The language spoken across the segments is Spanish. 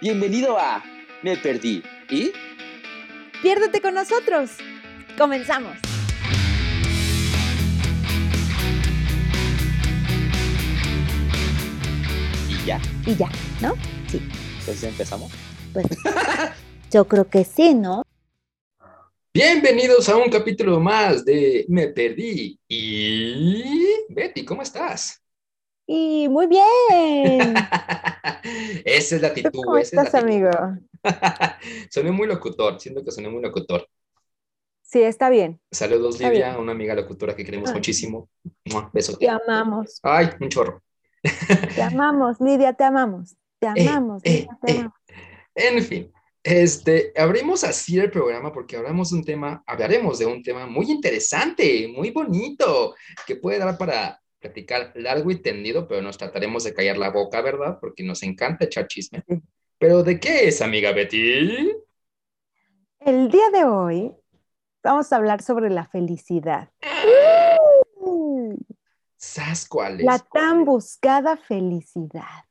Bienvenido a Me Perdí. ¿Y? Piérdete con nosotros. Comenzamos. Y ya. Y ya, ¿no? Sí. Entonces empezamos. Pues yo creo que sí, ¿no? Bienvenidos a un capítulo más de Me Perdí. Y Betty, ¿cómo estás? Y muy bien. esa es la ¿Tú actitud. cómo esa es la estás, amigo? soné muy locutor, siento que soné muy locutor. Sí, está bien. Saludos, Está Livia, bien. una amiga locutora que queremos Ay. muchísimo. Mua, Beso. Te amamos. Ay, un chorro. Te amamos, Lidia, te amamos. Te Eh, amamos, eh, Lidia, te eh. amamos. En fin, este, abrimos así el programa porque hablamos de un tema, hablaremos de un tema muy interesante, muy bonito, que puede dar para platicar largo y tendido, pero nos trataremos de callar la boca, ¿verdad? Porque nos encanta echar chisme. Pero ¿de qué es, amiga Betty? El día de hoy vamos a hablar sobre la felicidad. ¿Sabes cuál es? La tan buscada felicidad.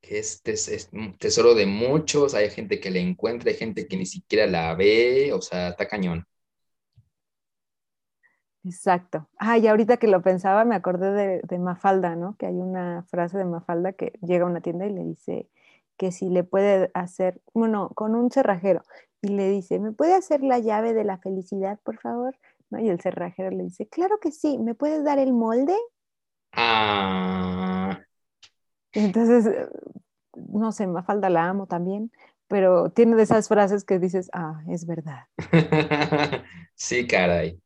Que este es, es un tesoro de muchos, hay gente que la encuentra, hay gente que ni siquiera la ve, o sea, está cañón. Exacto. Ay, ahorita que lo pensaba, me acordé de, de Mafalda, ¿no? Que hay una frase de Mafalda que llega a una tienda y le dice que si le puede hacer, bueno, con un cerrajero, y le dice, ¿me puede hacer la llave de la felicidad, por favor? ¿No? Y el cerrajero le dice, claro que sí, ¿me puedes dar el molde? Ah, Y entonces, eh, no sé, Mafalda la amo también, pero tiene de esas frases que dices, ah, es verdad. Sí, caray.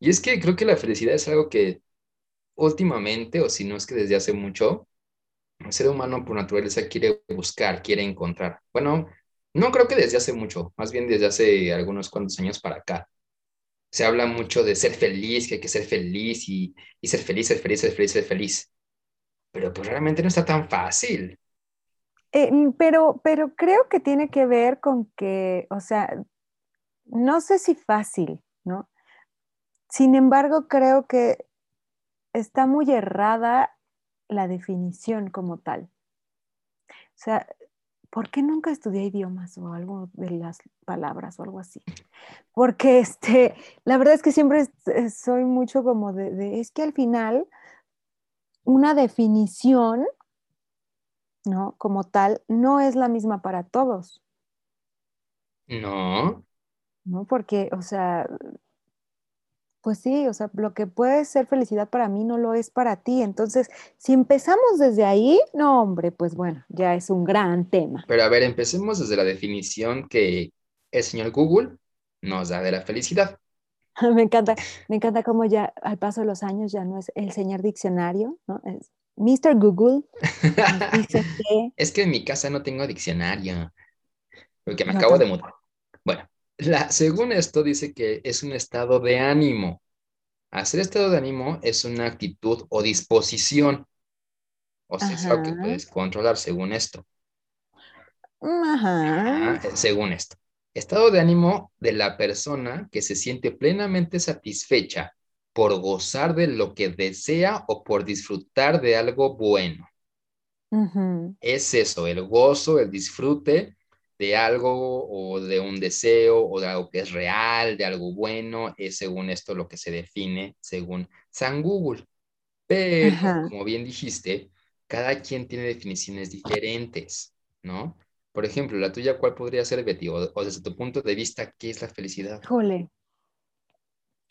Y es que creo que la felicidad es algo que últimamente, o si no es que desde hace mucho, el ser humano por naturaleza quiere buscar, quiere encontrar. Bueno, no creo que desde hace mucho, más bien desde hace algunos cuantos años para acá. Se habla mucho de ser feliz, que hay que ser feliz y, y ser feliz, ser feliz, ser feliz, ser feliz. Pero pues realmente no está tan fácil. Eh, mm, pero, pero creo que tiene que ver con que, o sea, no sé si fácil. Sin embargo, creo que está muy errada la definición como tal. O sea, ¿por qué nunca estudié idiomas o algo de las palabras o algo así? Porque este, la verdad es que siempre soy mucho como de, de- es que al final una definición, ¿no? Como tal, no es la misma para todos, No, ¿no? Porque, o sea, pues sí, o sea, lo que puede ser felicidad para mí no lo es para ti. Entonces, si empezamos desde ahí, no, hombre, pues bueno, ya es un gran tema. pero a ver, empecemos desde la definición que el señor Google nos da de la felicidad. Me encanta, me encanta cómo ya al paso de los años ya no es el señor diccionario, ¿no? Es Mr. Google dice que Es que en mi casa no tengo diccionario, porque me No, acabo de mudar. Bueno, la, según esto dice que es un estado de ánimo. Hacer estado de ánimo es una actitud o disposición. O sea, es algo que Ajá. puedes controlar según esto. ajá, eh, según esto. Estado de ánimo de la persona que se siente plenamente satisfecha por gozar de lo que desea o por disfrutar de algo bueno. es eso, el gozo, el disfrute de algo o de un deseo o de algo que es real, de algo bueno, es según esto lo que se define según San Google. Pero, Ajá. como bien dijiste, cada quien tiene definiciones diferentes, ¿no? Por ejemplo, la tuya, ¿cuál podría ser, Betty? O, o desde tu punto de vista, ¿qué es la felicidad? Híjole.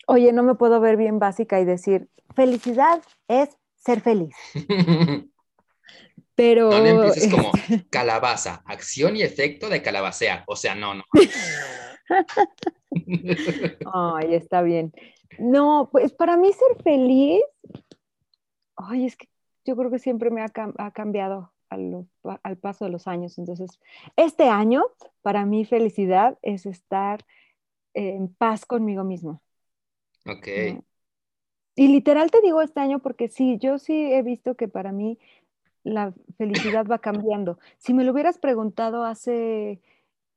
Oye, no me puedo ver bien básica y decir, felicidad es ser feliz. Pero No, no empieces como este, calabaza, acción y efecto de calabacear. O sea, no, no. Ay, está bien. No, pues para mí ser feliz, ay, es que yo creo que siempre me ha, cam- ha cambiado a lo- pa- al paso de los años. Entonces, este año, para mí felicidad es estar en paz conmigo mismo. Ok. ¿no? Y literal te digo este año porque sí, yo sí he visto que para mí la felicidad va cambiando. Si me lo hubieras preguntado hace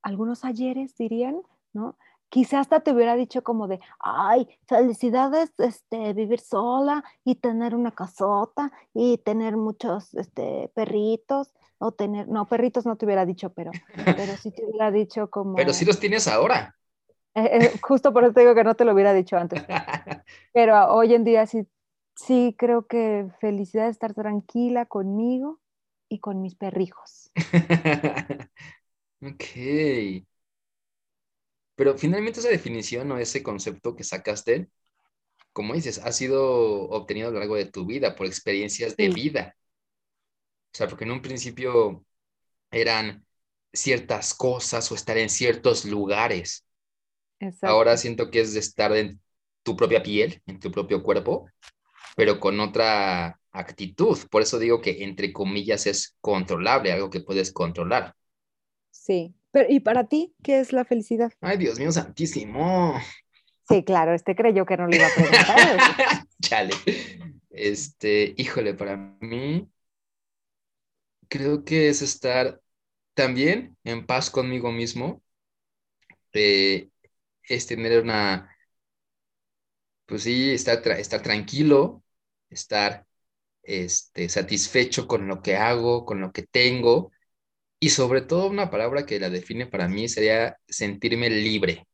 algunos ayeres, dirían, ¿no? quizás hasta te hubiera dicho como de, ay, felicidades, este, vivir sola y tener una casota y tener muchos, este, perritos o tener, no, perritos no te hubiera dicho, pero, pero sí te hubiera dicho como... Pero sí los tienes ahora. Eh, eh, justo por eso te digo que no te lo hubiera dicho antes. Pero hoy en día sí, sí creo que felicidad es estar tranquila conmigo y con mis perrijos. ok. Pero finalmente esa definición o ese concepto que sacaste, como dices, ha sido obtenido a lo largo de tu vida por experiencias de vida. O sea, porque en un principio eran ciertas cosas o estar en ciertos lugares. Ahora siento que es de estar en tu propia piel, en tu propio cuerpo, pero con otra actitud. Por eso digo que entre comillas es controlable, algo que puedes controlar. Sí, pero ¿y para ti qué es la felicidad? Ay, Dios mío santísimo. Sí, claro, este creyó que no le iba a preguntar. Chale. Este, híjole, para mí creo que es estar también en paz conmigo mismo, eh, es tener una, pues sí, estar, estar tranquilo, estar este, satisfecho con lo que hago, con lo que tengo, y sobre todo una palabra que la define para mí sería sentirme libre.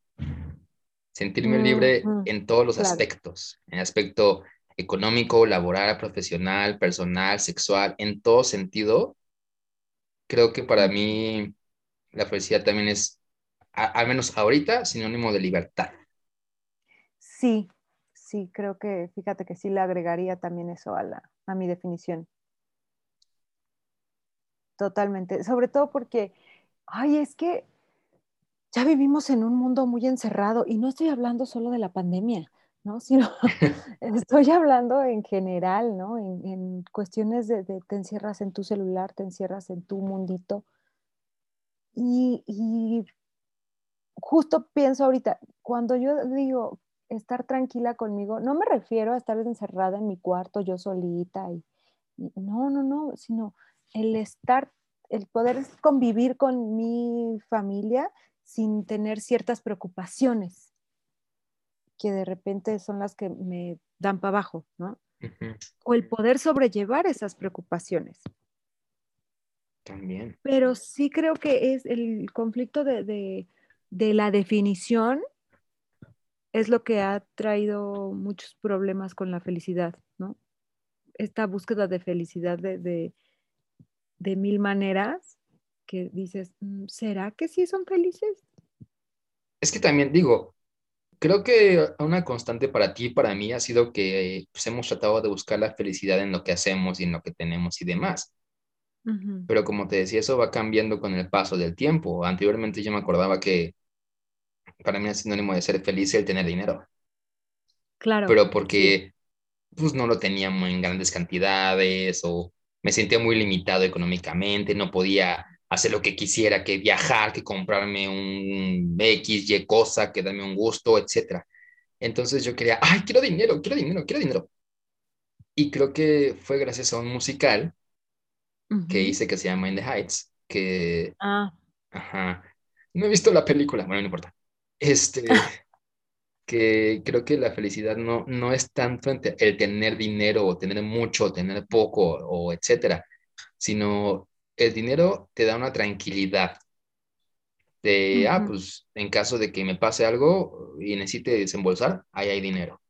Sentirme libre en todos los aspectos, en aspecto económico, laboral, profesional, personal, sexual, en todo sentido. Creo que para mí la felicidad también es, al menos ahorita, sinónimo de libertad. Sí, sí, creo que, fíjate que sí le agregaría también eso a, la, a mi definición. Totalmente, sobre todo porque, ay, es que ya vivimos en un mundo muy encerrado y no estoy hablando solo de la pandemia, ¿no? Sino estoy hablando en general, ¿no? En, cuestiones de, te encierras en tu celular, te encierras en tu mundito. Y, y justo pienso ahorita, cuando yo digo estar tranquila conmigo, no me refiero a estar encerrada en mi cuarto yo solita y no, no, no, sino el estar, el poder convivir con mi familia sin tener ciertas preocupaciones que de repente son las que me dan para abajo, ¿no? O el poder sobrellevar esas preocupaciones. También. Pero sí creo que es el conflicto de, de la definición es lo que ha traído muchos problemas con la felicidad, ¿no? Esta búsqueda de felicidad de, de mil maneras que dices, mm, ¿será que sí son felices? Es que también digo, creo que una constante para ti y para mí ha sido que pues, hemos tratado de buscar la felicidad en lo que hacemos y en lo que tenemos y demás. Pero como te decía, eso va cambiando con el paso del tiempo. Anteriormente yo me acordaba que para mí es sinónimo de ser feliz el tener dinero. Claro. Pero porque pues no lo teníamos en grandes cantidades o me sentía muy limitado económicamente, no podía hacer lo que quisiera, que viajar, que comprarme un X, Y cosa, que darme un gusto, etc. Entonces yo quería, ay, quiero dinero, quiero dinero, quiero dinero. Y creo que fue gracias a un musical que hice que se llama In the Heights, que... Ah. Ajá. No he visto la película, bueno, no importa. Este, que creo que la felicidad no, no es tanto el tener dinero o tener mucho, o tener poco o etcétera, sino el dinero te da una tranquilidad de, ah, pues en caso de que me pase algo y necesite desembolsar, ahí hay dinero.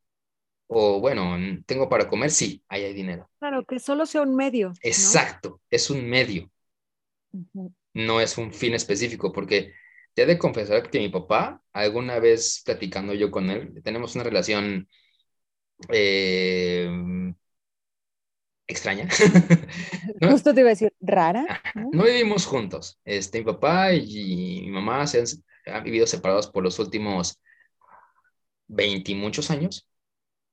O bueno, tengo para comer, sí, ahí hay dinero. Claro, que solo sea un medio. Exacto, es un medio. No es un fin específico, porque te he de confesar que mi papá, alguna vez platicando yo con él, tenemos una relación eh, extraña. Justo te iba a decir, rara. ¿no? vivimos juntos. Este, mi papá y, mi mamá se han, vivido separados por los últimos 20 y muchos años.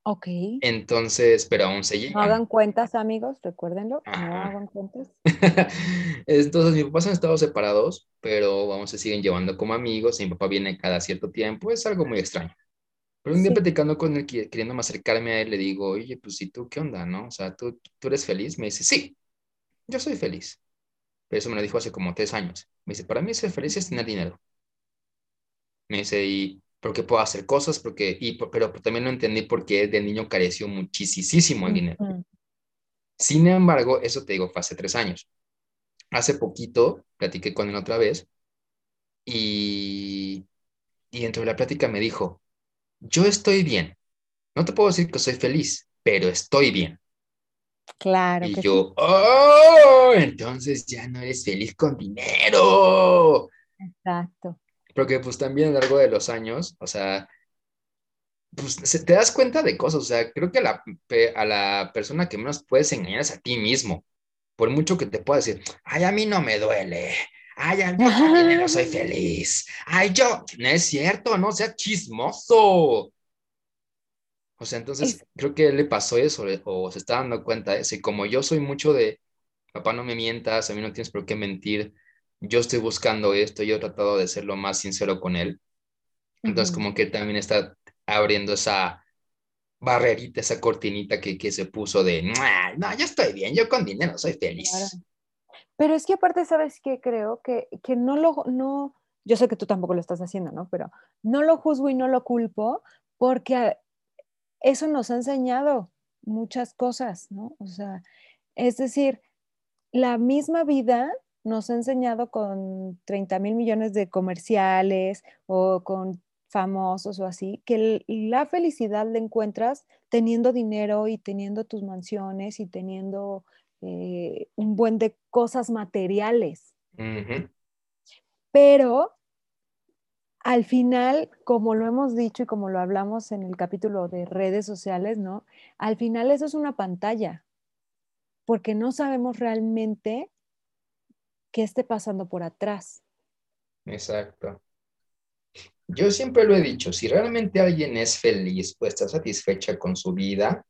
Ok. Entonces, pero aún se llevan. No hagan cuentas, amigos, recuérdenlo. No hagan cuentas. Entonces, mis papás han estado separados, pero vamos, se siguen llevando como amigos. Y mi papá viene cada cierto tiempo. Es algo muy extraño. Pero un día platicando con él, queriéndome acercarme a él, le digo, oye, pues, ¿y tú qué onda, no? O sea, ¿tú, ¿tú eres feliz? Me dice, sí, yo soy feliz. Pero eso me lo dijo hace como tres años. Me dice, para mí ser feliz es tener dinero. Me dice, y porque puedo hacer cosas, porque, y, pero también no entendí por qué de niño careció muchísimo el dinero. Ujú. Sin embargo, eso te digo, fue hace tres años. Hace poquito platiqué con él otra vez y, y dentro de la plática me dijo, yo estoy bien. No te puedo decir que soy feliz, pero estoy bien. Claro Y que sí. yo, oh, entonces ya no eres feliz con dinero. Exacto. Porque pues también a lo largo de los años, o sea, pues te das cuenta de cosas, o sea, creo que a la, a la persona que menos puedes engañar es a ti mismo, por mucho que te pueda decir, ay, a mí no me duele, ay, a mí no soy feliz, ay, yo, no es cierto, no sea chismoso. O sea, entonces Es- creo que le pasó eso, eh, o se está dando cuenta de eso, y como yo soy mucho de, papá, no me mientas, a mí no tienes por qué mentir, yo estoy buscando esto, yo he tratado de ser lo más sincero con él. Entonces, Ujú. como que también está abriendo esa barrerita, esa cortinita que, que se puso de, "Mua, no, yo estoy bien, yo con dinero soy feliz. Claro. Pero es que aparte, ¿sabes qué? Creo que, que no lo, no, yo sé que tú tampoco lo estás haciendo, ¿no? Pero no lo juzgo y no lo culpo porque eso nos ha enseñado muchas cosas, ¿no? O sea, es decir, la misma vida nos ha enseñado con 30 mil millones de comerciales o con famosos o así, que la felicidad la encuentras teniendo dinero y teniendo tus mansiones y teniendo eh, un buen de cosas materiales. Pero al final, como lo hemos dicho y como lo hablamos en el capítulo de redes sociales, ¿no? Al final eso es una pantalla, porque no sabemos realmente qué esté pasando por atrás. Exacto. Yo siempre lo he dicho, si realmente alguien es feliz o está satisfecha con su vida,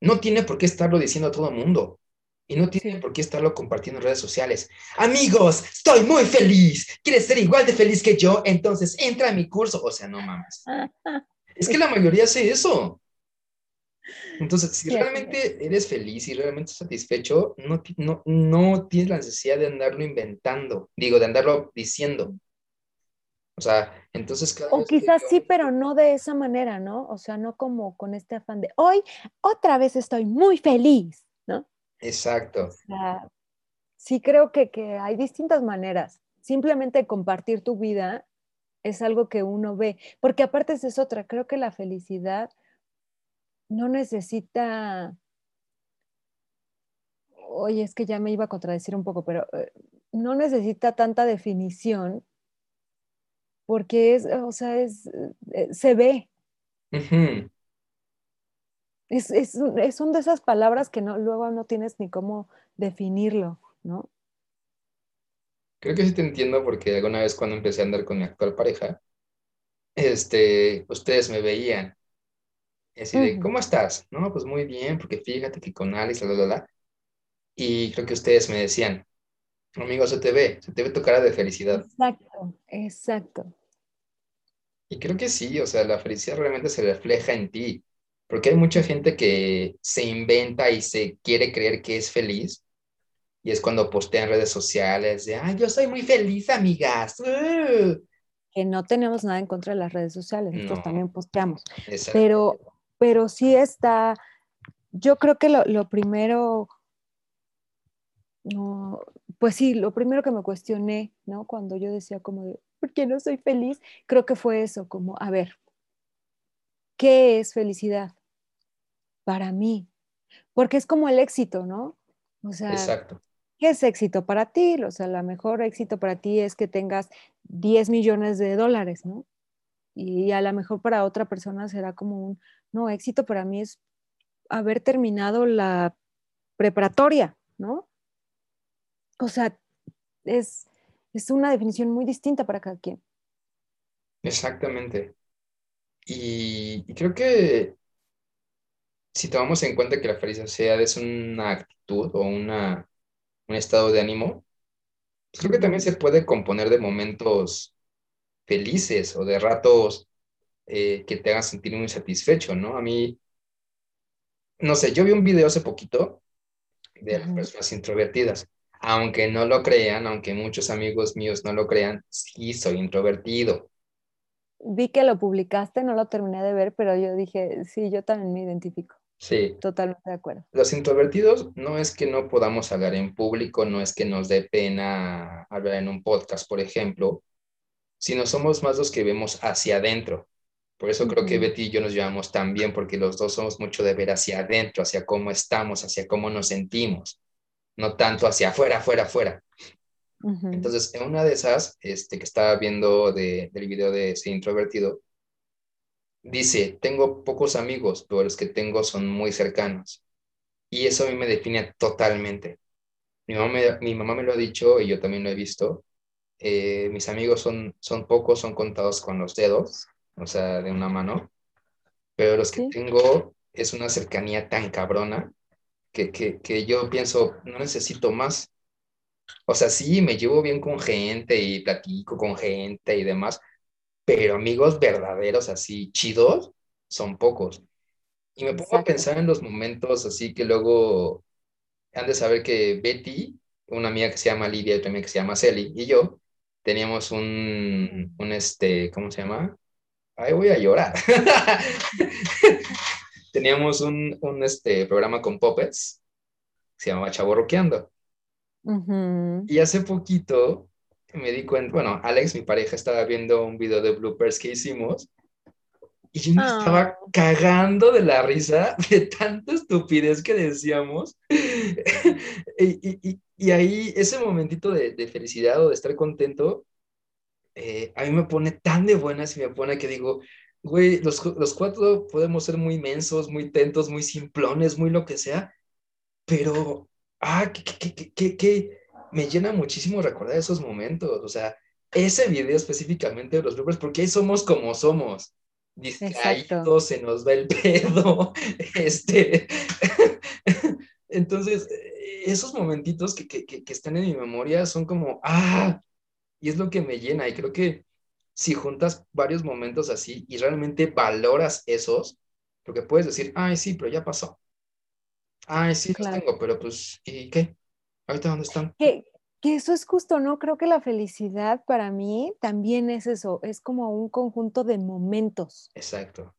no tiene por qué estarlo diciendo a todo el mundo. Y no tiene por qué estarlo compartiendo en redes sociales. Amigos, estoy muy feliz. ¿Quieres ser igual de feliz que yo? Entonces entra a mi curso. O sea, no mames. Es que la mayoría hace eso. Entonces, si Sí, realmente eres feliz y realmente satisfecho, no, no, no tienes la necesidad de andarlo inventando, digo, de andarlo diciendo. O sea, entonces O que quizás sí, pero no de esa manera, ¿no? O sea, no como con este afán de hoy otra vez estoy muy feliz, ¿no? Exacto, O sea, sí creo que, que hay distintas maneras. Simplemente compartir tu vida es algo que uno ve, porque aparte esa es otra, creo que la felicidad no necesita, oye, es que ya me iba a contradecir un poco, pero eh, no necesita tanta definición porque es, o sea, es, eh, se ve, es, es, es una de esas palabras que no, luego no tienes ni cómo definirlo, ¿no? Creo que sí te entiendo porque alguna vez cuando empecé a andar con mi actual pareja, este, ustedes me veían así de, Ujú. ¿cómo estás? No, pues muy bien, porque fíjate que con Alex, la, la, la. Y creo que ustedes me decían, amigo, se te ve, se te ve tu cara de felicidad. Exacto, exacto. Y creo que sí, o sea, la felicidad realmente se refleja en ti, porque hay mucha gente que se inventa y se quiere creer que es feliz, y es cuando postea en redes sociales de, ay, yo soy muy feliz, amigas. Uh". Que no tenemos nada en contra de las redes sociales, nosotros No. también posteamos, Exacto. pero, pero sí está, yo creo que lo, lo primero, no, pues sí, lo primero que me cuestioné, ¿no? Cuando yo decía como de, ¿por qué no soy feliz? Creo que fue eso, como, a ver, ¿qué es felicidad para mí? Porque es como el éxito, ¿no? O sea, Exacto. ¿qué es éxito para ti? O sea, la mejor éxito para ti es que tengas 10 millones de dólares, ¿no? Y a lo mejor para otra persona será como un, no, éxito para mí es haber terminado la preparatoria, ¿no? O sea, es, es una definición muy distinta para cada quien. Exactamente. Y, creo que si tomamos en cuenta que la felicidad es una actitud o una, un estado de ánimo, pues creo que también se puede componer de momentos felices o de ratos eh, que te hagan sentir muy satisfecho, ¿no? A mí, no sé, yo vi un video hace poquito de las personas introvertidas. Aunque no lo crean, aunque muchos amigos míos no lo crean, sí soy introvertido. vi que lo publicaste, no lo terminé de ver, pero yo dije, sí, yo también me identifico. Sí. Totalmente de acuerdo. Los introvertidos no es que no podamos hablar en público, no es que nos dé pena hablar en un podcast, por ejemplo, sino somos más los que vemos hacia adentro. Por eso creo que. Betty y yo nos llevamos tan bien, porque los dos somos mucho de ver hacia adentro, hacia cómo estamos, hacia cómo nos sentimos, no tanto hacia afuera, afuera, afuera. Entonces, en una de esas, este, que estaba viendo de- del video de ese introvertido, dice, tengo pocos amigos, pero los que tengo son muy cercanos. Y eso a mí me define totalmente. Mi mamá me, mi mamá me lo ha dicho y yo también lo he visto. Eh, mis amigos son, son pocos, son contados con los dedos, o sea, de una mano, pero los que Sí. tengo es una cercanía tan cabrona que, que, que yo pienso, no necesito más. O sea, sí, me llevo bien con gente y platico con gente y demás, pero amigos verdaderos, así chidos, son pocos. Y me pongo a pensar en los momentos así que luego han de saber que Betty, una amiga que se llama Lidia y otra amiga que se llama Celi, y yo teníamos un, un este, ¿cómo se llama? Ay, voy a llorar. Teníamos un, un este, programa con puppets, se llamaba Chaborroqueando. Ujú. Y hace poquito me di cuenta, bueno, Alex, mi pareja, estaba viendo un video de bloopers que hicimos y yo me estaba Ah. cagando de la risa de tanta estupidez que decíamos. y, y- y- ahí ese momentito de, de felicidad o de estar contento, eh, a mí me pone tan de buenas y me pone que digo, güey, los, los cuatro podemos ser muy mensos, muy tentos, muy simplones, muy lo que sea, pero, ah, que, que, que, que me llena muchísimo recordar esos momentos, o sea, ese video específicamente de los bloopers, porque ahí somos como somos, distraídos, se nos va el pedo, este, entonces, esos momentitos que, que, que, están en mi memoria son como, ah, y es lo que me llena, y creo que si juntas varios momentos así y realmente valoras esos, porque puedes decir, ay, sí, pero ya pasó. Ay, sí, los Claro. tengo, pero pues, ¿y qué? ¿Ahorita dónde están? Que, que eso es justo, ¿no? Creo que la felicidad para mí también es eso, es como un conjunto de momentos. Exacto.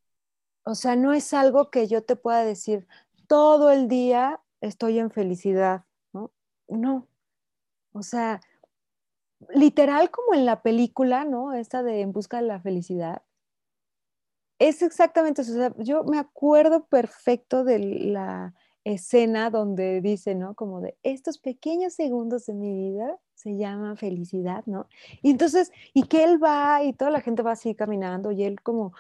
O sea, no es algo que yo te pueda decir todo el día estoy en felicidad, ¿no? No. O sea, literal como en la película, ¿no? Esta de En busca de la felicidad. Es exactamente eso. O sea, yo me acuerdo perfecto de la escena donde dice, ¿no? Como de estos pequeños segundos de mi vida se llaman felicidad, ¿no? Y entonces, y que él va y toda la gente va así caminando y él como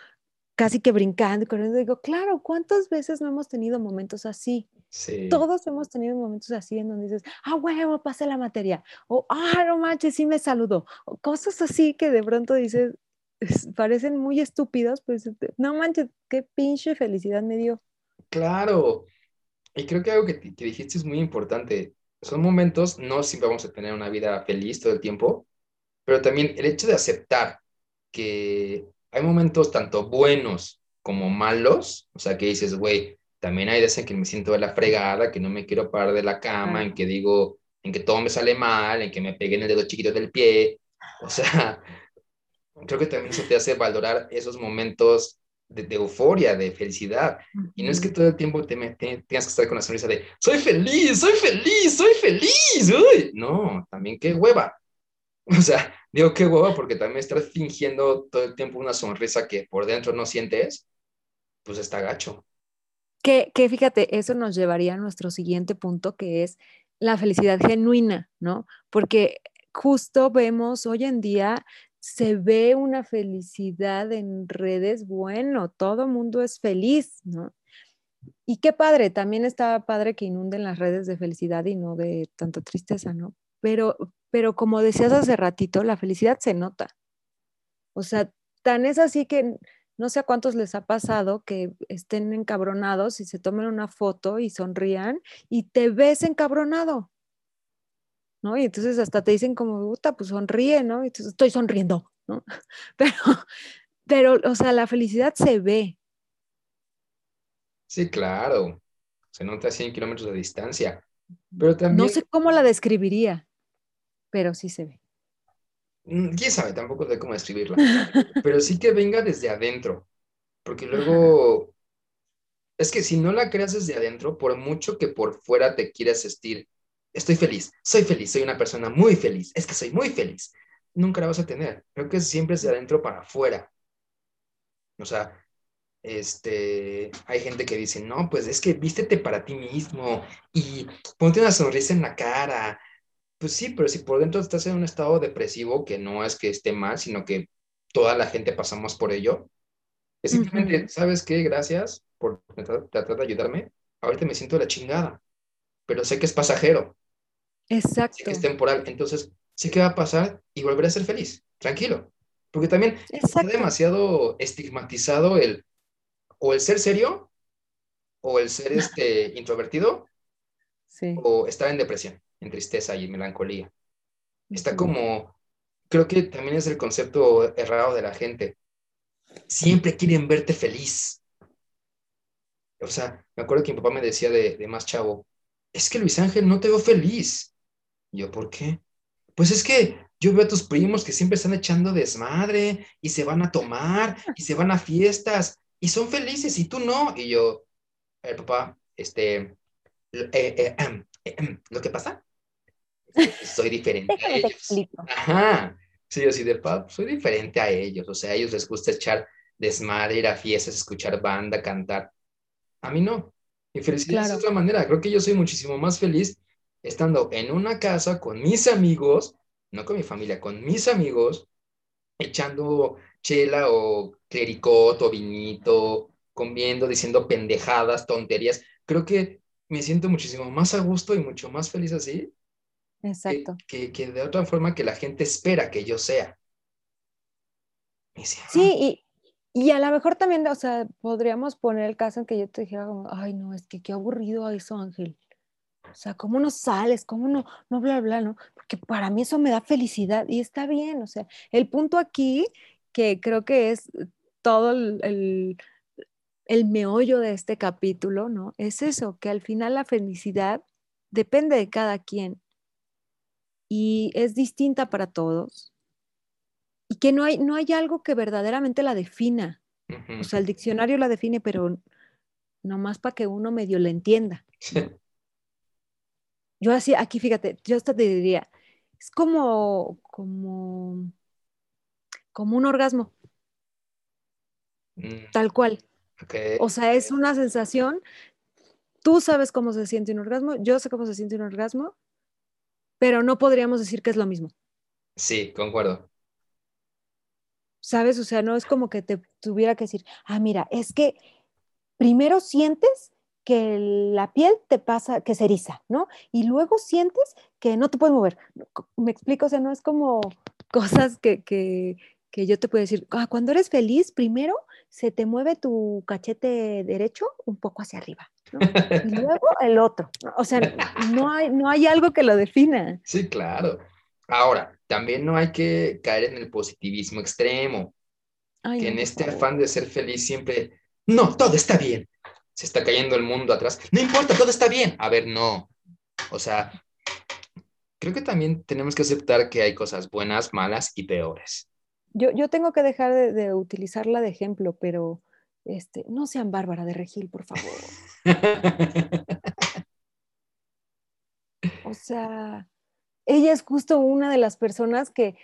casi que brincando y corriendo. Digo, claro, ¿cuántas veces no hemos tenido momentos así? Sí. Todos hemos tenido momentos así en donde dices, ah, huevo, pasé la materia. O, ah, no manches, sí me saludó. O cosas así que de pronto dices, es- parecen muy estúpidos, pues no manches, qué pinche felicidad me dio. Claro. Y creo que algo que, que dijiste es muy importante. Son momentos, no siempre vamos a tener una vida feliz todo el tiempo, pero también el hecho de aceptar que hay momentos tanto buenos como malos, o sea, que dices, güey, también hay veces en que me siento de la fregada, que no me quiero parar de la cama, en que digo, en que todo me sale mal, en que me pegué en el dedo chiquito del pie, o sea, creo que también eso te hace valorar esos momentos de, de euforia, de felicidad. Y no es que todo el tiempo te, te- tengas que estar con la sonrisa de, soy feliz, soy feliz, soy feliz. uy". No, también qué hueva. O sea, digo qué hueva porque también estar fingiendo todo el tiempo una sonrisa que por dentro no sientes, pues está gacho. Que, que fíjate, eso nos llevaría a nuestro siguiente punto, que es la felicidad genuina, ¿no? Porque justo vemos hoy en día, se ve una felicidad en redes, bueno, todo mundo es feliz, ¿no? Y qué padre, también está padre que inunden las redes de felicidad y no de tanta tristeza, ¿no? Pero, pero como decías hace ratito, la felicidad se nota. O sea, tan es así que no sé a cuántos les ha pasado que estén encabronados y se tomen una foto y sonrían y te ves encabronado, ¿no? Y entonces hasta te dicen como, puta, pues sonríe, ¿no? Y entonces estoy sonriendo, ¿no? Pero, pero, o sea, la felicidad se ve. Sí, claro. Se nota a 100 kilómetros de distancia. Pero también, No sé cómo la describiría, pero sí se ve. mm, quién sabe, tampoco sé cómo describirla, pero sí que venga desde adentro, porque luego, es que si no la creas desde adentro, por mucho que por fuera te quieras vestir, estoy feliz, soy feliz, soy una persona muy feliz, es que soy muy feliz, nunca la vas a tener. Creo que siempre es de adentro para afuera. O sea, este, hay gente que dice, no, pues es que vístete para ti mismo y ponte una sonrisa en la cara. Pues sí, pero si por dentro estás en un estado depresivo, que no es que esté mal, sino que toda la gente pasamos por ello, es simplemente, ¿sabes qué? Gracias por tratar de ayudarme. Ahorita me siento de la chingada, pero sé que es pasajero. Exacto. Sé que es temporal. Entonces, sé que va a pasar y volveré a ser feliz, tranquilo. Porque también está demasiado estigmatizado el o el ser serio o el ser este introvertido o estar en depresión, en tristeza y melancolía. Está como, creo que también es el concepto errado de la gente. Siempre quieren verte feliz. O sea, me acuerdo que mi papá me decía de, de más chavo, es que Luis Ángel no te veo feliz. Yo, ¿por qué? Pues es que yo veo a tus primos que siempre están echando desmadre y se van a tomar y se van a fiestas y son felices y tú no. Y yo, el papá, este, eh, eh, em, eh, em, lo que pasa, soy diferente a ellos. Ajá. Sí, yo sí de papá, soy diferente a ellos. O sea, a ellos les gusta echar desmadre, ir a fiestas, escuchar banda, cantar. A mí no. Mi felicidad es de otra manera. Creo que yo soy muchísimo más feliz estando en una casa con mis amigos, no con mi familia, con mis amigos, echando chela o clericot o vinito, comiendo, diciendo pendejadas, tonterías. Creo que me siento muchísimo más a gusto y mucho más feliz así. Exacto. Que, que, de otra forma que la gente espera que yo sea. sí, y, y, a lo mejor también, o sea, podríamos poner el caso en que yo te dijera como, ay, no, es que qué aburrido eso, Ángel. O sea, ¿cómo no sales? ¿Cómo no, no, bla, bla, no? Porque para mí eso me da felicidad y está bien. O sea, el punto aquí, que creo que es todo el, el, meollo de este capítulo, ¿no? Es eso, que al final la felicidad depende de cada quien y es distinta para todos y que no hay, no hay algo que verdaderamente la defina. O sea, el diccionario la define, pero nomás para que uno medio la entienda. Yo así, aquí fíjate, yo hasta te diría, es como, como, como un orgasmo. Mm. Tal cual. O sea, es una sensación. Tú sabes cómo se siente un orgasmo, yo sé cómo se siente un orgasmo, pero no podríamos decir que es lo mismo. Sí, concuerdo. ¿Sabes? O sea, no es como que te tuviera que decir, ah, mira, es que primero sientes que la piel te pasa, que se eriza, ¿no? Y luego sientes que no te puedes mover. Me explico, o sea, no es como cosas que, que, que yo te puedo decir, ah, cuando eres feliz, primero se te mueve tu cachete derecho un poco hacia arriba, ¿no? Y luego el otro. O sea, no hay, no hay algo que lo defina. Sí, claro. Ahora, también no hay que caer en el positivismo extremo, que en este afán de ser feliz siempre, no, todo está bien, se está cayendo el mundo atrás. No importa, todo está bien. A ver, no. O sea, creo que también tenemos que aceptar que hay cosas buenas, malas y peores. Yo, yo tengo que dejar de, utilizarla de ejemplo, pero este, no sean Bárbara de Regil, por favor. o sea, ella es justo una de las personas que,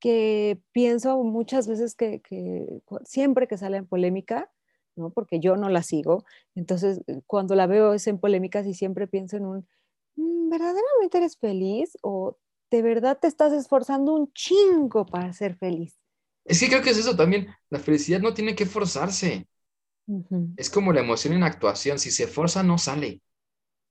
que pienso muchas veces que, que siempre que sale en polémica, porque yo no la sigo. Entonces, eh, cuando la veo es en polémicas y siempre pienso en un, mm, ¿verdaderamente eres feliz? ¿O de verdad te estás esforzando un chingo para ser feliz? Es que creo que es eso también. La felicidad no tiene que forzarse. Es como la emoción en actuación. Si se forza, no sale.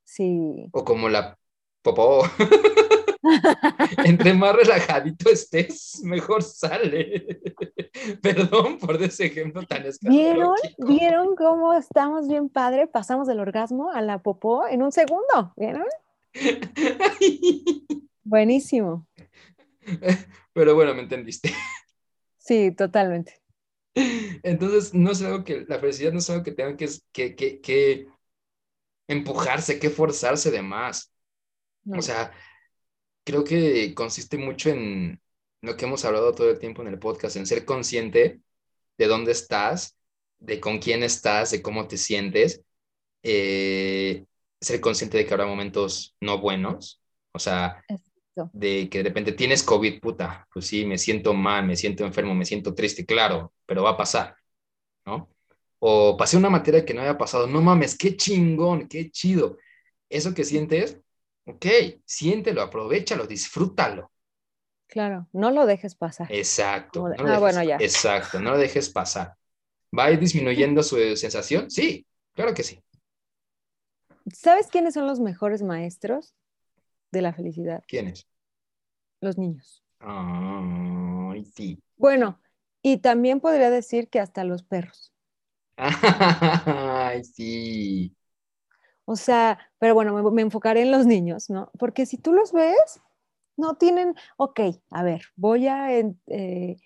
Sí. O como la popó. Entre más relajadito estés, mejor sale. Perdón por ese ejemplo tan ¿Vieron? ¿Vieron cómo estamos bien padre? Pasamos del orgasmo a la popó en un segundo. ¿Vieron? Buenísimo. Pero bueno, me entendiste. Sí, totalmente. Entonces, no es algo que, la felicidad no es algo que tengan que, que, que, empujarse, que forzarse de más. O sea, creo que consiste mucho en, lo que hemos hablado todo el tiempo en el podcast, en ser consciente de dónde estás, de con quién estás, de cómo te sientes, eh, ser consciente de que habrá momentos no buenos, o sea, Exacto. de que de repente tienes COVID, puta, pues sí, me siento mal, me siento enfermo, me siento triste, claro, pero va a pasar, ¿no? O pasé una materia que no había pasado, no mames, qué chingón, qué chido. Eso que sientes, ok, siéntelo, aprovechalo, disfrútalo. Claro, no lo dejes pasar. Exacto. De, no "Ah, dejes- bueno, ya". Exacto, no lo dejes pasar. ¿Va a ir disminuyendo su sensación? Sí, claro que sí. ¿Sabes quiénes son los mejores maestros de la felicidad? ¿Quién es? Los niños. Ay, sí. Bueno, y también podría decir que hasta los perros. Ay, sí. O sea, pero bueno, me, me enfocaré en los niños, ¿no? Porque si tú los ves, no tienen, ok, a ver, voy a eh,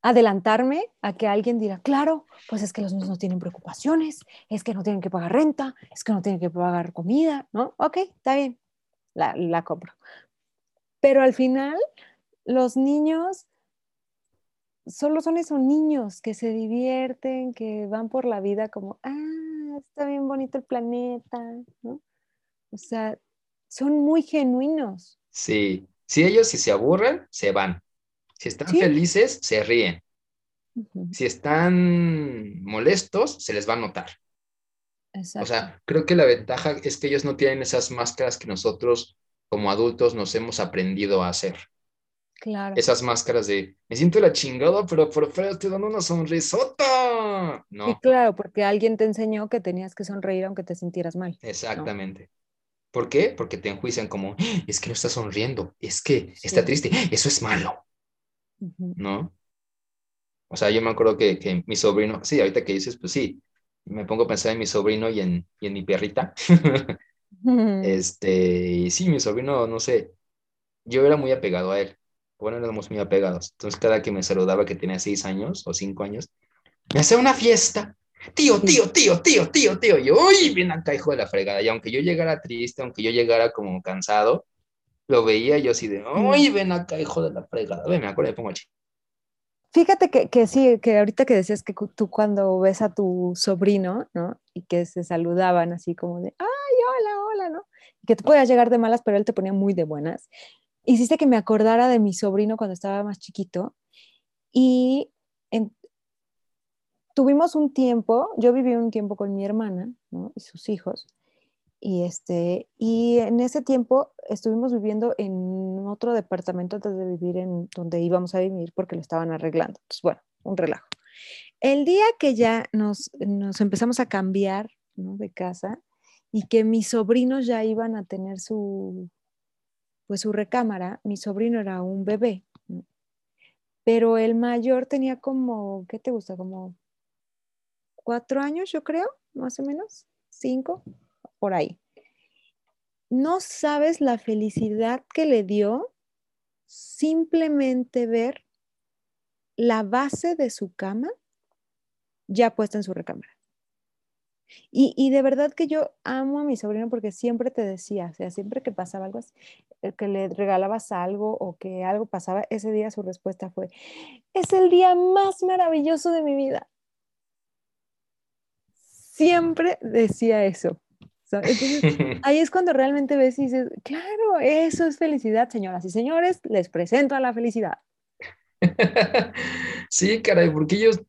adelantarme a que alguien dirá, claro, pues es que los niños no tienen preocupaciones, es que no tienen que pagar renta, es que no tienen que pagar comida, ¿no? Ok, está bien, la, la compro. Pero al final, los niños solo son esos niños que se divierten, que van por la vida como, ah, está bien bonito el planeta, ¿no? O sea, son muy genuinos. Sí. Si ellos si se aburren, se van. Si están Sí. felices, se ríen. Si están molestos, se les va a notar. Exacto. O sea, creo que la ventaja es que ellos no tienen esas máscaras que nosotros como adultos nos hemos aprendido a hacer. claro. Esas máscaras de, me siento la chingada, pero por fuera estoy dando una sonrisota. Y No, claro, porque alguien te enseñó que tenías que sonreír aunque te sintieras mal. exactamente. ¿Por qué? Porque te enjuician como, "Ah, es que no está sonriendo, es que está Sí. triste, eso es malo, ¿no? O sea, yo me acuerdo que, que mi sobrino, sí, ahorita que dices, pues sí, me pongo a pensar en mi sobrino y en, y en mi perrita. Este, y sí, mi sobrino, no sé, yo era muy apegado a él. Bueno, éramos muy apegados. Entonces, cada que me saludaba que tenía seis años o cinco años, me hacía una fiesta. Tío, tío, tío, tío, tío, tío. Y yo, uy, ven acá, hijo de la fregada. Y aunque yo llegara triste, aunque yo llegara como cansado, lo veía yo así de, uy, ven acá, hijo de la fregada. Ven, me acuerdo, me pongo ch- Fíjate que, que sí, que ahorita que decías que tú cuando ves a tu sobrino, ¿no? Y que se saludaban así como de, ay, hola, hola, ¿no? Y que tú podías llegar de malas, pero él te ponía muy de buenas. Hiciste que me acordara de mi sobrino cuando estaba más chiquito. Y en- tuvimos un tiempo, yo viví un tiempo con mi hermana. Y sus hijos. Y, este, y en ese tiempo estuvimos viviendo en otro departamento antes de vivir en donde íbamos a vivir porque lo estaban arreglando. Entonces, bueno, un relajo. El día que ya nos, nos empezamos a cambiar de casa y que mis sobrinos ya iban a tener su, pues, su recámara, mi sobrino era un bebé, pero el mayor tenía como, ¿qué te gusta? Como cuatro años, yo creo, más o menos, cinco, por ahí. No sabes la felicidad que le dio simplemente ver la base de su cama ya puesta en su recámara. Y, y, de verdad que yo amo a mi sobrino porque siempre te decía, o sea, siempre que pasaba algo, eh, que le regalabas algo o que algo pasaba, ese día su respuesta fue, es el día más maravilloso de mi vida. Siempre decía eso. Entonces, ahí es cuando realmente ves y dices, claro, eso es felicidad, señoras y señores, les presento a la felicidad. Sí, caray, porque ellos,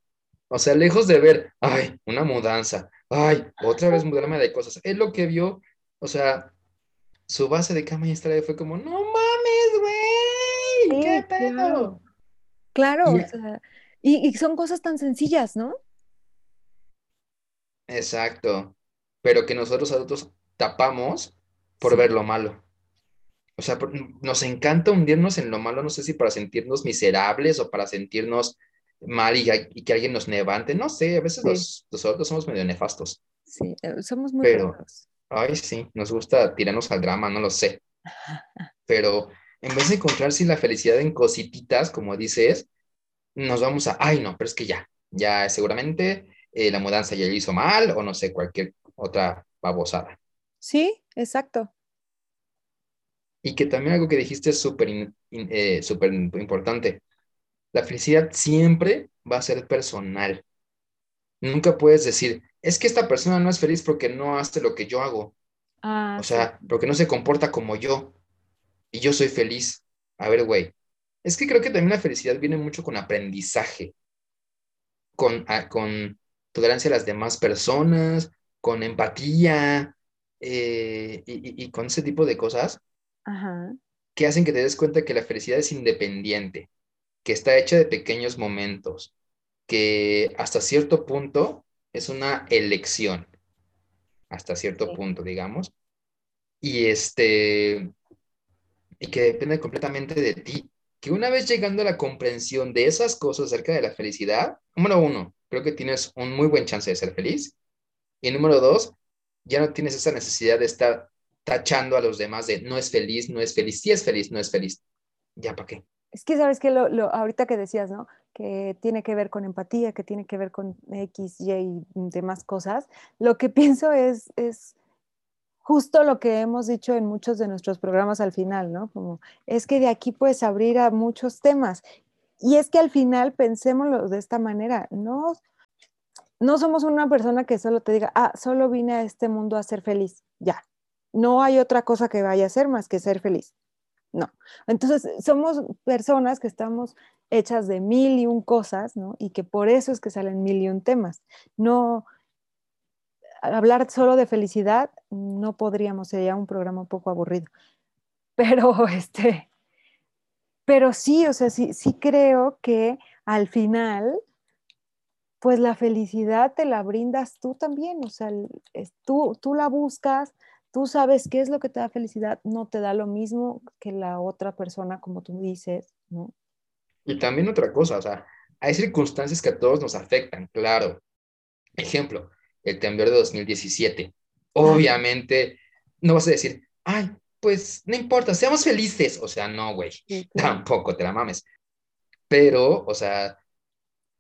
o sea, lejos de ver, ay, una mudanza, ay, otra vez mudarme de cosas, es lo que vio, o sea, su base de cama y estrella fue como, no mames, güey, Sí, qué pedo. claro. Claro, Y- o sea, y, y son cosas tan sencillas, ¿no? Exacto, pero que nosotros adultos tapamos por Sí. ver lo malo. O sea, nos encanta hundirnos en lo malo, no sé si para sentirnos miserables o para sentirnos mal y, y que alguien nos levante, no sé, a veces Sí. los, los adultos somos medio nefastos. Sí, eh, somos muy Pero- raros. Ay, sí, nos gusta tirarnos al drama, no lo sé. Pero en vez de encontrar sí, la felicidad en cosititas, como dices, nos vamos a, ay, no, pero es que ya, ya seguramente eh, la mudanza ya lo hizo mal o no sé, cualquier otra babosada. Sí, exacto. Y que también algo que dijiste es súper eh, importante. La felicidad siempre va a ser personal. Nunca puedes decir, es que esta persona no es feliz porque no hace lo que yo hago. Ah, O sea, porque no se comporta como yo. Y yo soy feliz. A ver, güey. Es que creo que también la felicidad viene mucho con aprendizaje, con, a- con tolerancia a las demás personas, con empatía eh, y, y- y con ese tipo de cosas Ajá. que hacen que te des cuenta que la felicidad es independiente, que está hecha de pequeños momentos, que hasta cierto punto es una elección, hasta cierto Sí. punto, digamos, y este, y que depende completamente de ti. Que una vez llegando a la comprensión de esas cosas acerca de la felicidad, número uno, creo que tienes un muy buen chance de ser feliz. Y número dos, ya no tienes esa necesidad de estar tachando a los demás de no es feliz, no es feliz, sí es feliz, no es feliz. Ya, ¿para qué? Es que sabes que lo, lo- ahorita que decías, ¿no? Que tiene que ver con empatía, que tiene que ver con X, Y y demás cosas. Lo que pienso es, es justo lo que hemos dicho en muchos de nuestros programas al final, ¿no? Como es que de aquí puedes abrir a muchos temas. Y es que al final pensémoslo de esta manera, no, no somos una persona que solo te diga, ah, solo vine a este mundo a ser feliz, ya. No hay otra cosa que vaya a ser más que ser feliz. No. Entonces, somos personas que estamos hechas de mil y un cosas, ¿no? Y que por eso es que salen mil y un temas. No, hablar solo de felicidad, no podríamos, sería un programa un poco aburrido. Pero, este, pero sí, o sea, sí, sí creo que al final, pues la felicidad te la brindas tú también, o sea, tú, tú la buscas, tú sabes qué es lo que te da felicidad, no te da lo mismo que la otra persona, como tú dices, ¿no? Y también otra cosa, o sea, hay circunstancias que a todos nos afectan, claro. Ejemplo, el temblor de 2017. Obviamente, no vas a decir, ay, pues no importa, seamos felices. O sea, no, güey, Sí, claro. tampoco te la mames. Pero, o sea,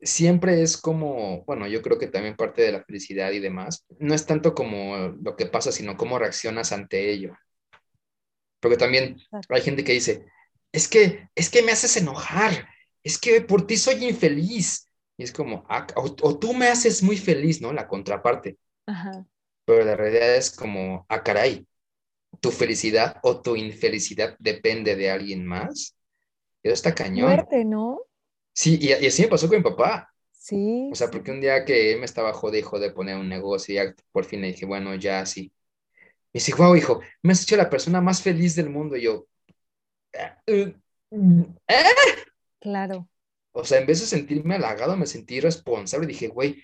siempre es como, bueno, yo creo que también parte de la felicidad y demás, no es tanto como lo que pasa, sino cómo reaccionas ante ello. Porque también hay gente que dice, es que, es que me haces enojar, es que por ti soy infeliz. Y es como, ah, o, o tú me haces muy feliz, ¿no? La contraparte. Ajá. Pero la realidad es como, ah, caray, tu felicidad o tu infelicidad depende de alguien más. Eso está cañón. Muerte, ¿no? Sí, y, y así me pasó con mi papá. Sí. O sea, porque un día que él me estaba jode de poner un negocio, y ya por fin le dije, bueno, ya sí. Me dice, wow, hijo, me has hecho la persona más feliz del mundo. Y yo, "Eh, ¿eh?". Claro. O sea, en vez de sentirme halagado, me sentí responsable. Dije, güey,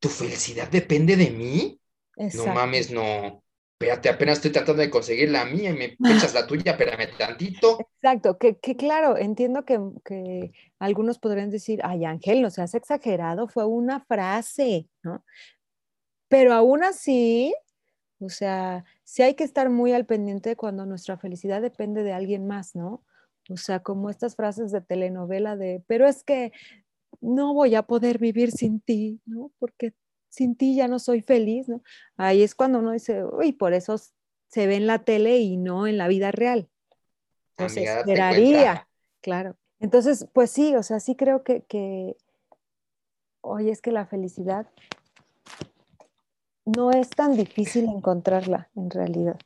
¿tu felicidad depende de mí? Exacto. No mames, no. Espérate, apenas estoy tratando de conseguir la mía y me echas la tuya, espérame tantito. Exacto, que, que claro, entiendo que, que algunos podrían decir, ay Ángel, no seas exagerado, fue una frase, ¿no? Pero aún así, o sea, sí hay que estar muy al pendiente cuando nuestra felicidad depende de alguien más, ¿no? O sea, como estas frases de telenovela de, pero es que no voy a poder vivir sin ti, ¿no? Porque sin ti ya no soy feliz, ¿no? Ahí es cuando uno dice, uy, por eso se ve en la tele y no en la vida real. Pues Amiga, esperaría, cuenta. claro. Entonces, pues sí, o sea, sí creo que, que, oye, es que la felicidad no es tan difícil encontrarla en realidad.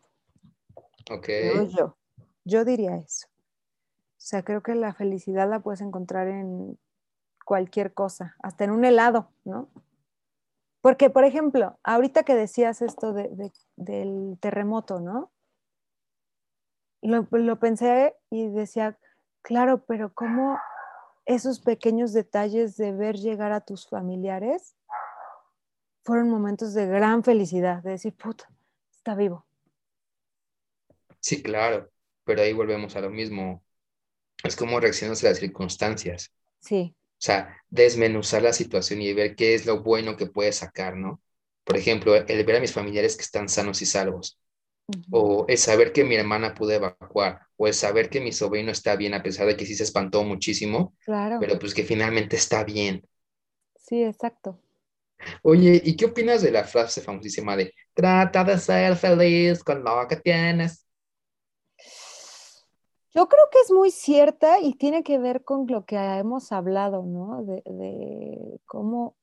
Ok. Yo. Yo diría eso. O sea, creo que la felicidad la puedes encontrar en cualquier cosa, hasta en un helado, ¿no? Porque, por ejemplo, ahorita que decías esto de, de, del terremoto, ¿no? Lo, lo, pensé y decía, claro, pero ¿cómo esos pequeños detalles de ver llegar a tus familiares fueron momentos de gran felicidad, de decir, puta, está vivo? Sí, claro, pero ahí volvemos a lo mismo. Es como reaccionas a las circunstancias. Sí. O sea, desmenuzar la situación y ver qué es lo bueno que puedes sacar, ¿no? Por ejemplo, el ver a mis familiares que están sanos y salvos, uh -huh. o el saber que mi hermana pudo evacuar, o el saber que mi sobrino está bien, a pesar de que sí se espantó muchísimo, claro. pero pues que finalmente está bien. Sí, exacto. Oye, ¿y qué opinas de la frase famosísima de trata de ser feliz con lo que tienes? Yo creo que es muy cierta y tiene que ver con lo que hemos hablado, ¿no? De, cómo,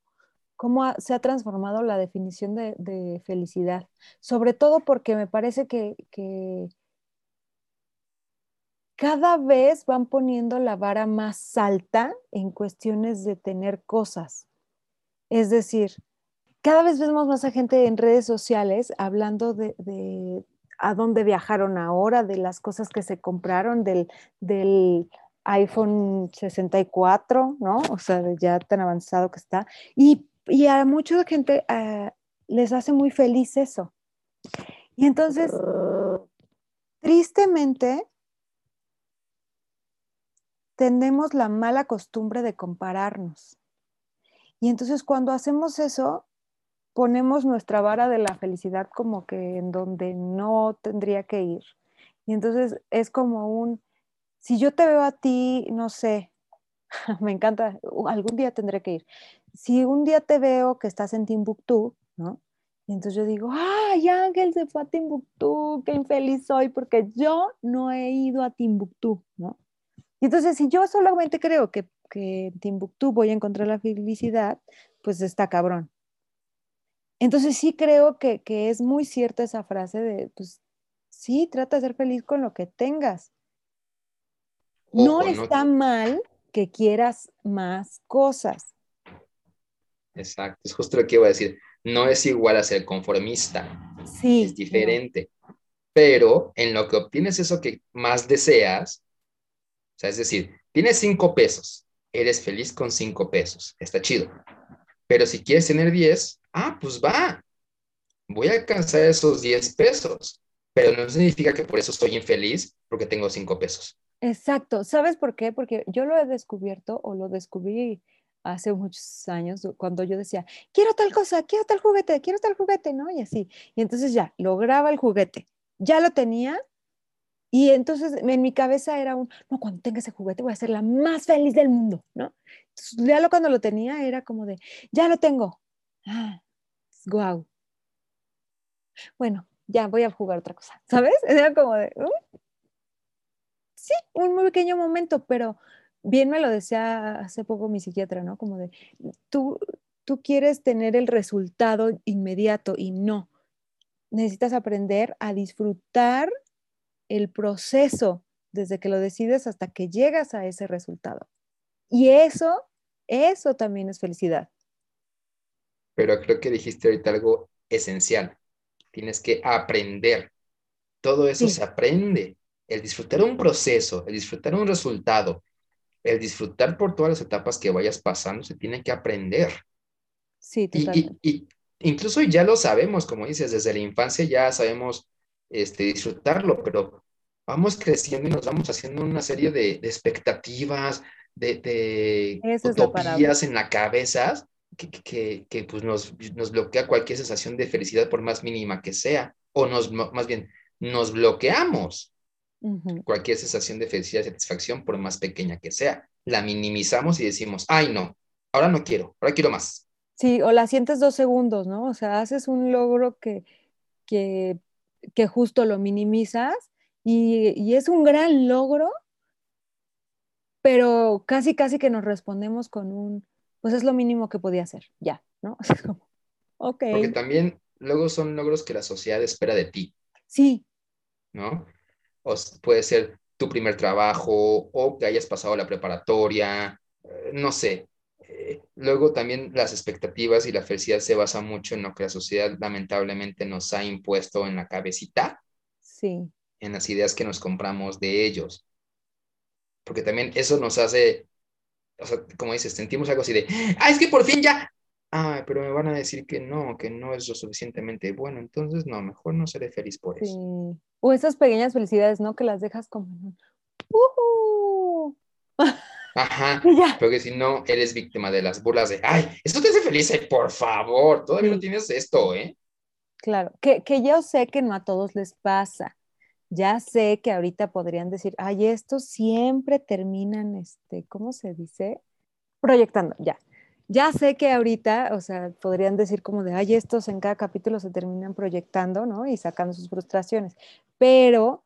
cómo se ha transformado la definición de, felicidad. Sobre todo porque me parece que, cada vez van poniendo la vara más alta en cuestiones de tener cosas. Es decir, cada vez vemos más a gente en redes sociales hablando de a dónde viajaron ahora, de las cosas que se compraron, del, del iPhone 64, ¿no? O sea, ya tan avanzado que está. Y, y a mucha gente uh, les hace muy feliz eso. Y entonces, tristemente, tenemos la mala costumbre de compararnos. Y entonces cuando hacemos eso, ponemos nuestra vara de la felicidad como que en donde no tendría que ir. Y entonces es como un, si yo te veo a ti, no sé, me encanta, algún día tendré que ir. Si un día te veo que estás en Timbuktu, ¿no? Y entonces yo digo, ¡ay, Ángel se fue a Timbuktu! ¡Qué infeliz soy! Porque yo no he ido a Timbuktu, ¿no? Y entonces, si yo solamente creo que, que en Timbuktu voy a encontrar la felicidad, pues está cabrón. Entonces sí creo que, que, es muy cierta esa frase de, pues sí, trata de ser feliz con lo que tengas. Ojo, no está no... mal que quieras más cosas. Exacto, es justo lo que iba a decir. No es igual a ser conformista. Sí. Es diferente. No. Pero en lo que obtienes eso que más deseas, o sea, es decir, tienes cinco pesos, eres feliz con cinco pesos, está chido. Pero si quieres tener 10, ah, pues va, voy a alcanzar esos 10 pesos, pero no significa que por eso soy infeliz porque tengo 5 pesos. Exacto, ¿sabes por qué? Porque yo lo he descubierto o lo descubrí hace muchos años cuando yo decía, quiero tal cosa, quiero tal juguete, quiero tal juguete, ¿no? Y así. Y entonces ya, lograba el juguete, ya lo tenía. Y entonces en mi cabeza era un, no, cuando tenga ese juguete voy a ser la más feliz del mundo, ¿no? Entonces, ya lo cuando lo tenía era como de, ya lo tengo, ah, wow. Bueno, ya voy a jugar otra cosa, ¿sabes? Era como de, uh, sí, un muy pequeño momento, pero bien me lo decía hace poco mi psiquiatra, ¿no? Como de, tú, tú quieres tener el resultado inmediato y no. Necesitas aprender a disfrutar el proceso desde que lo decides hasta que llegas a ese resultado. Y eso, eso también es felicidad pero creo que dijiste ahorita algo esencial. Tienes que aprender. Todo eso sí. se aprende. El disfrutar un proceso, el disfrutar un resultado, el disfrutar por todas las etapas que vayas pasando, se tiene que aprender. Sí, totalmente. Y, y, y incluso ya lo sabemos, como dices, desde la infancia ya sabemos este, disfrutarlo, pero vamos creciendo y nos vamos haciendo una serie de, de expectativas, de, de utopías en la cabeza que, que, que pues nos, nos, bloquea cualquier sensación de felicidad por más mínima que sea, o nos, más bien, nos bloqueamos uh -huh. cualquier sensación de felicidad y satisfacción por más pequeña que sea. La minimizamos y decimos, ay no, ahora no quiero, ahora quiero más. Sí, o la sientes dos segundos, ¿no? O sea, haces un logro que, que, que justo lo minimizas y, y es un gran logro, pero casi, casi que nos respondemos con un, pues es lo mínimo que podía hacer, ya, ¿no? ok. Porque también luego son logros que la sociedad espera de ti. Sí. ¿No? O puede ser tu primer trabajo o que hayas pasado la preparatoria, eh, no sé. Eh, luego también las expectativas y la felicidad se basa mucho en lo que la sociedad lamentablemente nos ha impuesto en la cabecita. Sí. En las ideas que nos compramos de ellos. Porque también eso nos hace o sea, como dices, sentimos algo así de, ah, es que por fin ya, ah, pero me van a decir que no, que no es lo suficientemente bueno, entonces no, mejor no seré feliz por sí. eso. O esas pequeñas felicidades, ¿no? Que las dejas como, uh Ajá, porque si no, eres víctima de las burlas de, ay, esto te hace feliz, ay, por favor, todavía no tienes esto, ¿eh? Claro, que, que yo sé que no a todos les pasa, ya sé que ahorita podrían decir, ay, estos siempre terminan, este, ¿cómo se dice? Proyectando, ya. Ya sé que ahorita, o sea, podrían decir como de, ay, estos en cada capítulo se terminan proyectando, ¿no? Y sacando sus frustraciones. Pero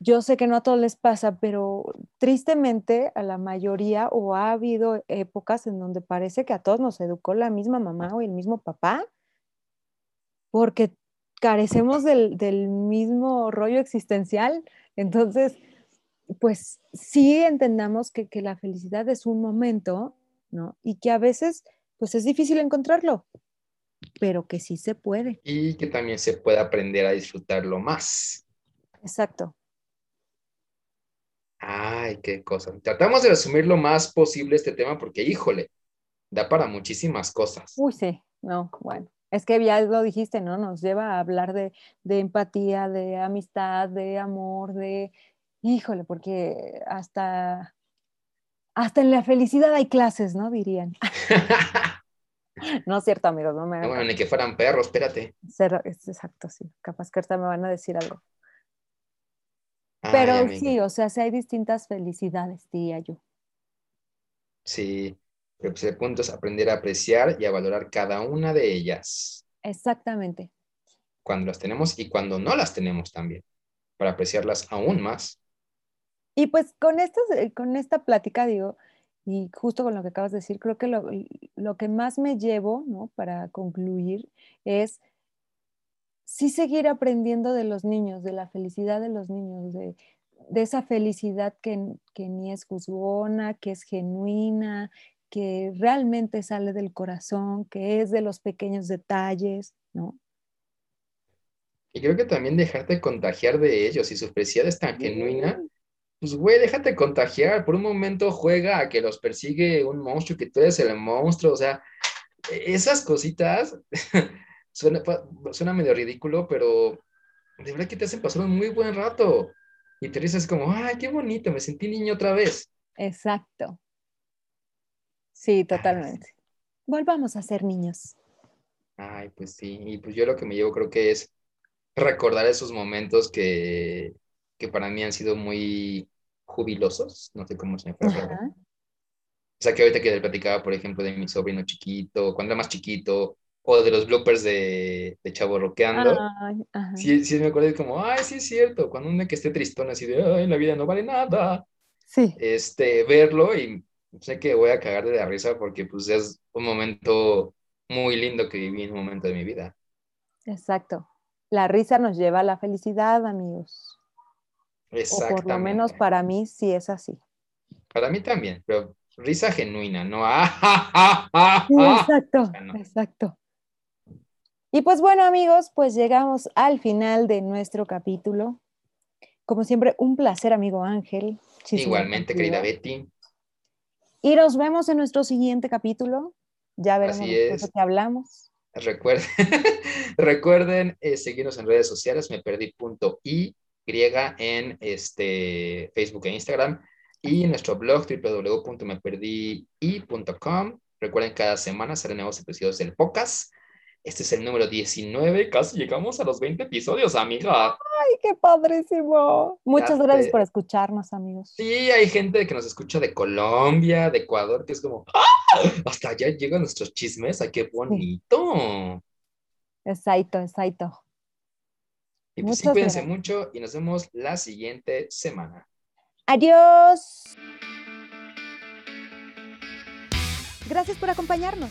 yo sé que no a todos les pasa, pero tristemente a la mayoría o ha habido épocas en donde parece que a todos nos educó la misma mamá o el mismo papá, porque carecemos del, del mismo rollo existencial. Entonces, pues sí entendamos que, que, la felicidad es un momento, ¿no? Y que a veces, pues es difícil encontrarlo, pero que sí se puede. Y que también se puede aprender a disfrutarlo más. Exacto. Ay, qué cosa. Tratamos de resumir lo más posible este tema porque, híjole, da para muchísimas cosas. Uy, sí, no, bueno. Es que ya lo dijiste, ¿no? Nos lleva a hablar de, de empatía, de amistad, de amor, de, híjole, porque hasta, hasta en la felicidad hay clases, ¿no? Dirían. no es cierto, amigos, no me... No, bueno, ni que fueran perros, espérate. Exacto, sí. Capaz que ahorita me van a decir algo. Pero sí, o sea, sí hay distintas felicidades, diría yo. Sí, pero pues el punto es aprender a apreciar y a valorar cada una de ellas. Exactamente. Cuando las tenemos y cuando no las tenemos también, para apreciarlas aún más. Y pues con, estas, con esta plática, digo, y justo con lo que acabas de decir, creo que lo, lo que más me llevo, ¿no? Para concluir, es sí seguir aprendiendo de los niños, de la felicidad de los niños, de, de esa felicidad que, que, ni es juzgona, que es genuina, que realmente sale del corazón, que es de los pequeños detalles, ¿no? Y creo que también dejarte contagiar de ellos, si su felicidad es tan genuina, pues güey, déjate contagiar, por un momento juega a que los persigue un monstruo, que tú eres el monstruo, o sea, e-, esas cositas suena, suena medio ridículo, pero de verdad que te hacen pasar un muy buen rato. Y te dices como, ay, qué bonito, me sentí niño otra vez. Exacto. Sí, totalmente. Volvamos a ser niños. Ay, pues sí, y pues yo lo que me llevo creo que es recordar esos momentos que, que para mí han sido muy jubilosos, no sé cómo se me fue. O sea, que ahorita que le platicaba, por ejemplo, de mi sobrino chiquito, cuando era más chiquito, o de los bloopers de, de Chavo Roqueando. Sí, sí, me acuerdo como, ay, sí es cierto, cuando uno que esté tristón así de, ay, la vida no vale nada. Sí. Este, verlo y sé que voy a cagar de la risa porque pues es un momento muy lindo que viví en un momento de mi vida. Exacto. La risa nos lleva a la felicidad, amigos. O por lo menos para mí sí es así. Para mí también, pero risa genuina, ¿no? exacto, exacto. Y pues bueno, amigos, pues llegamos al final de nuestro capítulo. Como siempre, un placer, amigo Ángel. Igualmente, querida Betty. Y nos vemos en nuestro siguiente capítulo. Ya veremos de qué hablamos. Recuerden, recuerden eh, seguirnos en redes sociales, me perdí punto y griega en este, Facebook e Instagram y en nuestro blog www.meperdii.com. Recuerden, cada semana salen nuevos episodios del podcast. Este es el número 19, casi llegamos a los 20 episodios, amiga. ¡Ay, qué padrísimo! Muchas gracias por escucharnos, amigos. Sí, hay gente que nos escucha de Colombia, de Ecuador, que es como, ¡Ah! hasta allá llegan nuestros chismes, ¡ay, qué bonito! Exacto, exacto. Y pues sí, cuídense mucho y nos vemos la siguiente semana. Adiós. Gracias por acompañarnos.